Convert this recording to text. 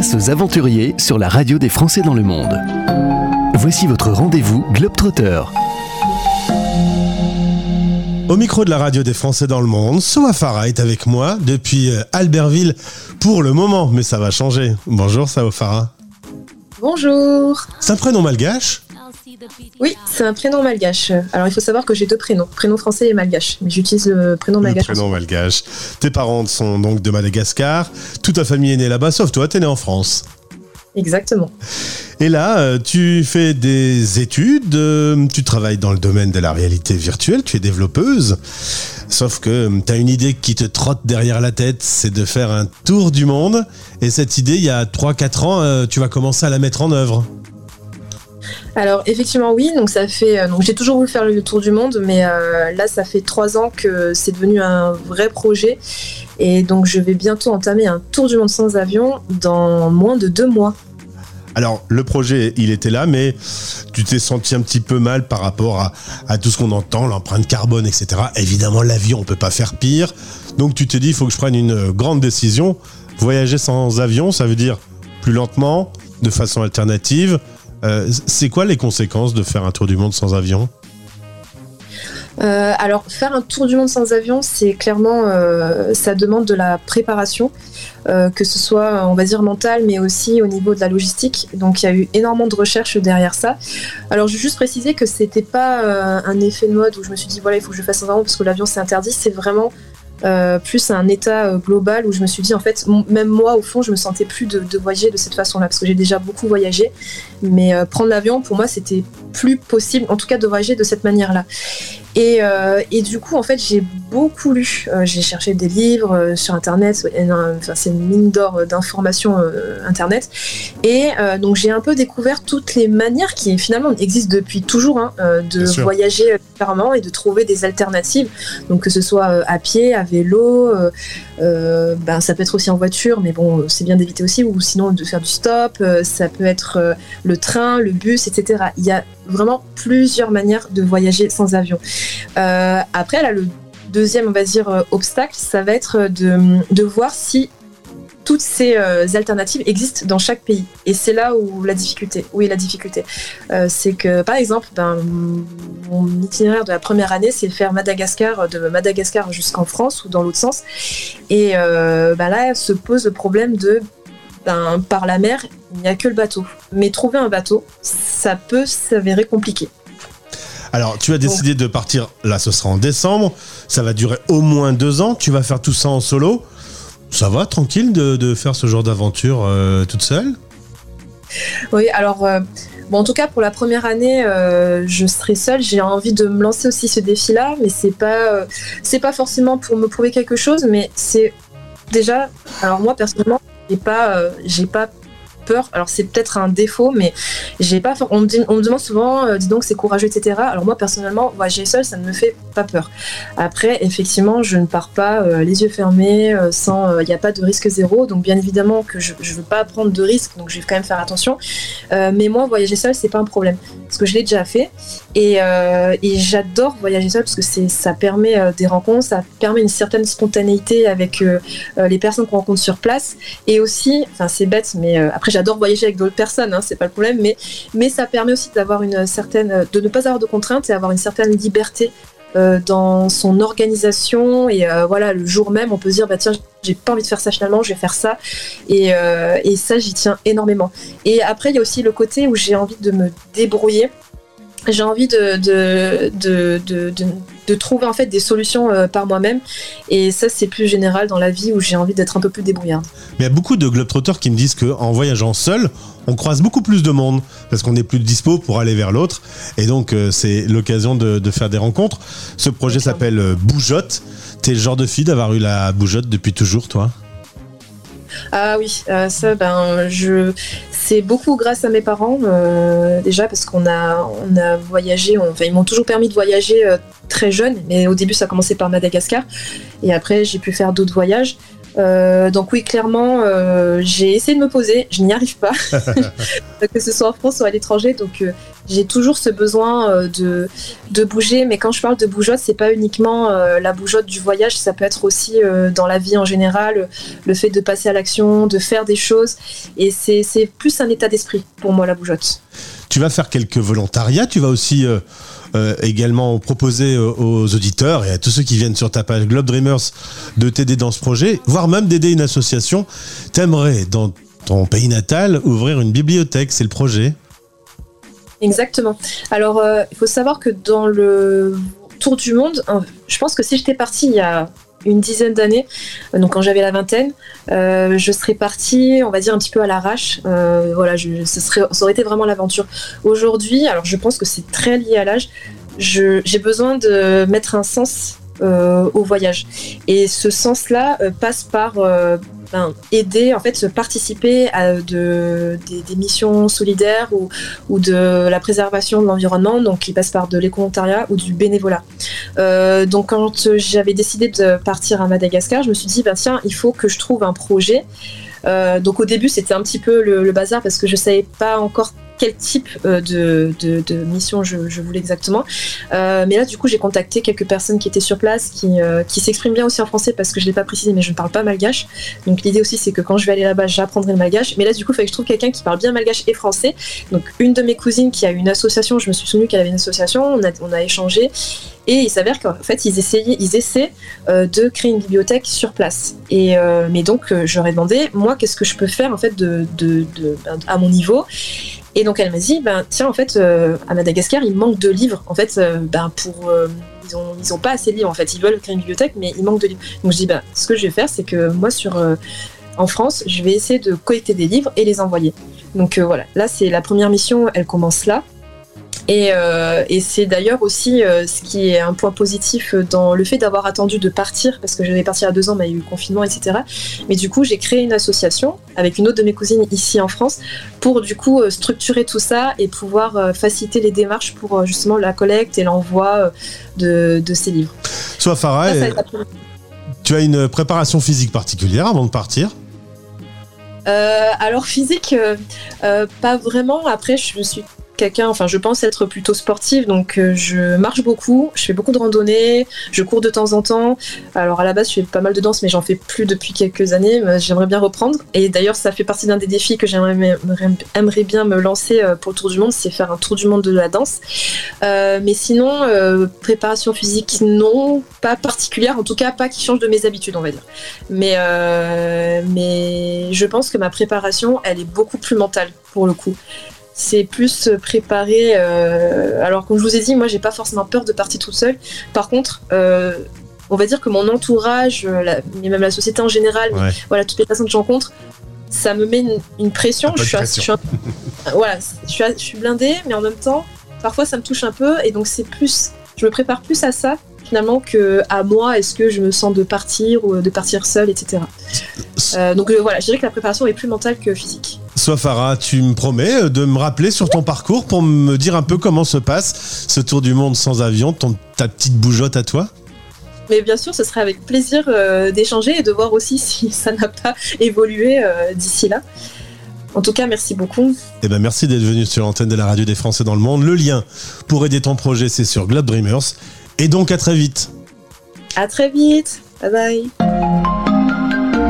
Place aux aventuriers sur la radio des Français dans le monde. Voici votre rendez-vous Globetrotter. Au micro de la radio des Français dans le monde, Soa Farah est avec moi depuis euh, Albertville pour le moment, mais ça va changer. Bonjour Soa Farah. Bonjour. C'est un prénom malgache? Oui, c'est un prénom malgache. Alors il faut savoir que j'ai deux prénoms, prénom français et malgache, mais j'utilise le prénom malgache. Le prénom malgache. Tes parents sont donc de Madagascar, toute ta famille est née là-bas, sauf toi, t'es né en France. Exactement. Et là, euh, tu fais des études, euh, tu travailles dans le domaine de la réalité virtuelle, tu es développeuse. Sauf que tu as une idée qui te trotte derrière la tête, c'est de faire un tour du monde. Et cette idée, il y a 3-4 ans, euh, tu vas commencer à la mettre en œuvre. Alors effectivement oui, donc ça fait donc j'ai toujours voulu faire le tour du monde, mais là ça fait trois ans que c'est devenu un vrai projet et donc je vais bientôt entamer un tour du monde sans avion dans moins de deux mois. Alors, le projet, il était là, mais tu t'es senti un petit peu mal par rapport à, tout ce qu'on entend, l'empreinte carbone, etc. Évidemment, l'avion, on peut pas faire pire. Donc, tu t'es dit, il faut que je prenne une grande décision. Voyager sans avion, ça veut dire plus lentement, de façon alternative. Euh, c'est quoi les conséquences de faire un tour du monde sans avion? Euh, alors, faire un tour du monde sans avion, c'est clairement, euh, ça demande de la préparation, que ce soit, on va dire, mental, mais aussi au niveau de la logistique. Donc, il y a eu énormément de recherches derrière ça. Alors, je veux juste préciser que c'était pas un effet de mode où je me suis dit, voilà, il faut que je fasse un avion parce que l'avion c'est interdit. C'est vraiment euh, plus un état euh, global où je me suis dit en fait même moi au fond je me sentais plus de, voyager de cette façon-là parce que j'ai déjà beaucoup voyagé. Mais euh, prendre l'avion pour moi c'était plus possible en tout cas de voyager de cette manière-là et, et, du coup en fait j'ai beaucoup lu. J'ai cherché des livres sur internet enfin, c'est une mine d'or d'informations internet. Et donc j'ai un peu découvert toutes les manières qui finalement existent depuis toujours hein, de voyager différemment et de trouver des alternatives. Donc que ce soit à pied à vélo, euh, euh, ben, ça peut être aussi en voiture, mais bon, c'est bien d'éviter aussi, ou sinon de faire du stop, euh, ça peut être le train, le bus, etc. Il y a vraiment plusieurs manières de voyager sans avion. après, là, le deuxième, on va dire, obstacle, ça va être de, de voir si toutes ces euh, alternatives existent dans chaque pays. Et c'est là où la difficulté, où est la difficulté. Euh, c'est que, par exemple, ben, mon itinéraire de la première année, c'est faire Madagascar, de Madagascar jusqu'en France ou dans l'autre sens. Et euh, ben là, se pose le problème de, ben, par la mer, il n'y a que le bateau. Mais trouver un bateau, ça peut s'avérer compliqué. Alors, tu as décidé de partir, là ce sera en décembre, ça va durer au moins deux ans, tu vas faire tout ça en solo. Ça va, tranquille de, faire ce genre d'aventure euh, toute seule? Oui, alors, euh, bon, en tout cas, pour la première année, euh, je serai seule. J'ai envie de me lancer aussi ce défi-là, mais c'est pas, c'est pas forcément pour me prouver quelque chose, mais c'est déjà, alors moi, personnellement, j'ai pas, j'ai pas alors c'est peut-être un défaut, mais j'ai pas. On me, on demande souvent, euh, dis donc c'est courageux, etc. Alors moi personnellement, voyager seul, ça ne me fait pas peur. Après, effectivement, je ne pars pas euh, les yeux fermés, euh, sans, il n'y a pas de risque zéro. Donc bien évidemment que je, ne veux pas prendre de risques, donc je vais quand même faire attention. mais moi, voyager seul, c'est pas un problème, parce que je l'ai déjà fait et, j'adore voyager seul parce que ça permet des rencontres, ça permet une certaine spontanéité avec les personnes qu'on rencontre sur place et aussi, enfin c'est bête, mais après j'adore voyager avec d'autres personnes, hein, c'est pas le problème, mais, mais ça permet aussi d'avoir une certaine, de ne pas avoir de contraintes et avoir une certaine liberté euh, dans son organisation. Et euh, voilà le jour même on peut se dire bah tiens j'ai pas envie de faire ça finalement je vais faire ça. Et, euh, et ça j'y tiens énormément. Et après il y a aussi le côté où j'ai envie de me débrouiller. J'ai envie de, de, de, de, trouver en fait des solutions euh, par moi-même. Et ça, c'est plus général dans la vie où j'ai envie d'être un peu plus débrouillarde. Mais il y a beaucoup de globetrotters qui me disent qu'en voyageant seul, on croise beaucoup plus de monde parce qu'on est plus dispo pour aller vers l'autre. Et donc, euh, c'est l'occasion de, faire des rencontres. Ce projet s'appelle euh, Bougeotte. T'es le genre de fille d'avoir eu la bougeotte depuis toujours, toi? Ah oui, ça, ben, je, c'est beaucoup grâce à mes parents, euh, déjà, parce qu'on a, voyagé, ils m'ont toujours permis de voyager euh, très jeune, mais au début, ça a commencé par Madagascar, et après, j'ai pu faire d'autres voyages. Euh, donc oui, clairement, euh, j'ai essayé de me poser, je n'y arrive pas, que ce soit en France ou à l'étranger. Donc euh, j'ai toujours ce besoin de, de bouger. Mais quand je parle de bougeotte, c'est pas uniquement la bougeotte du voyage, ça peut être aussi dans la vie en général, le fait de passer à l'action, de faire des choses. Et c'est plus un état d'esprit pour moi la bougeotte. Tu vas faire quelques volontariats, tu vas aussi euh, également proposer aux auditeurs et à tous ceux qui viennent sur ta page Globe Dreamers de t'aider dans ce projet, voire même d'aider une association. T'aimerais, dans ton pays natal, ouvrir une bibliothèque, c'est le projet Exactement. Alors, euh, il faut savoir que dans le tour du monde, hein, je pense que si j'étais partie il y a une dizaine d'années, euh, donc quand j'avais la vingtaine, euh, je serais partie, on va dire un petit peu à l'arrache. Euh, voilà, ce serait, ça aurait été vraiment l'aventure. Aujourd'hui, alors je pense que c'est très lié à l'âge. J'ai besoin de mettre un sens au voyage, et ce sens-là passe par aider, en fait, participer à de, des, missions solidaires ou, ou, de la préservation de l'environnement, donc qui passe par de l'éco-volontariat ou du bénévolat. Euh, donc quand j'avais décidé de partir à Madagascar, je me suis dit, bah, tiens, il faut que je trouve un projet. Euh, donc au début, c'était un petit peu le, bazar parce que je savais pas encore quel type euh, de, mission je, voulais exactement. Euh, mais là, du coup, j'ai contacté quelques personnes qui étaient sur place, qui, euh, s'expriment bien aussi en français parce que je ne l'ai pas précisé, mais je ne parle pas malgache. Donc l'idée aussi, c'est que quand je vais aller là-bas, j'apprendrai le malgache. Mais là, du coup, il fallait que je trouve quelqu'un qui parle bien malgache et français. Donc une de mes cousines qui a une association, je me suis souvenu qu'elle avait une association, on a, échangé. Et il s'avère qu'en fait, ils, essayaient, ils essaient de créer une bibliothèque sur place. Et, mais donc, j'aurais demandé, moi, qu'est-ce que je peux faire en fait à mon niveau? Et donc elle m'a dit, ben tiens, en fait, euh, à Madagascar, il manque de livres. En fait, euh, ben pour euh, ils ont pas assez de livres. En fait, ils veulent créer une bibliothèque, mais il manque de livres. Donc je dis, ben ce que je vais faire, c'est que moi sur en France, je vais essayer de collecter des livres et les envoyer. Donc voilà, là c'est la première mission, elle commence là. Euh, et, c'est d'ailleurs aussi euh, ce qui est un point positif dans le fait d'avoir attendu de partir, parce que j'avais parti à deux ans, mais il y a eu le confinement, etc. Mais du coup, j'ai créé une association avec une autre de mes cousines ici en France pour du coup euh, structurer tout ça et pouvoir faciliter les démarches pour justement la collecte et l'envoi de, ces livres. Soit Farah, tu as une préparation physique particulière avant de partir? Alors physique, pas vraiment. Après, je suis enfin je pense être plutôt sportive, donc euh, je marche beaucoup, je fais beaucoup de randonnées, je cours de temps en temps. Alors à la base je fais pas mal de danse mais j'en fais plus depuis quelques années, j'aimerais bien reprendre. Et d'ailleurs ça fait partie d'un des défis que j'aimerais bien me lancer euh, pour le tour du monde, c'est faire un tour du monde de la danse. Euh, mais sinon, préparation physique, non, pas particulière, en tout cas pas qui change de mes habitudes on va dire. Mais, mais je pense que ma préparation elle est beaucoup plus mentale pour le coup c'est plus préparer. Euh, alors, comme je vous ai dit, moi, j'ai pas forcément peur de partir toute seule. Par contre, euh, on va dire que mon entourage, euh, même la société en général, voilà, toutes les personnes que je rencontre, ça me met une, pression. Je suis, voilà, je suis, blindée, mais en même temps, parfois, ça me touche un peu, et donc c'est plus, je me prépare plus à ça finalement que à moi est-ce que je me sens de partir ou de partir seule etc donc voilà je dirais que la préparation est plus mentale que physique Soit Farah, tu me promets euh, de me rappeler sur ton parcours pour me dire un peu comment se passe ce tour du monde sans avion, ton, ta petite bougeotte à toi? Mais bien sûr, ce serait avec plaisir euh, d'échanger et de voir aussi si ça n'a pas évolué euh, d'ici là. En tout cas, merci beaucoup. Eh ben, merci d'être venu sur l'antenne de la radio des Français dans le monde. Le lien pour aider ton projet, c'est sur Globe Dreamers. Et donc, à très vite. À très vite. Bye bye.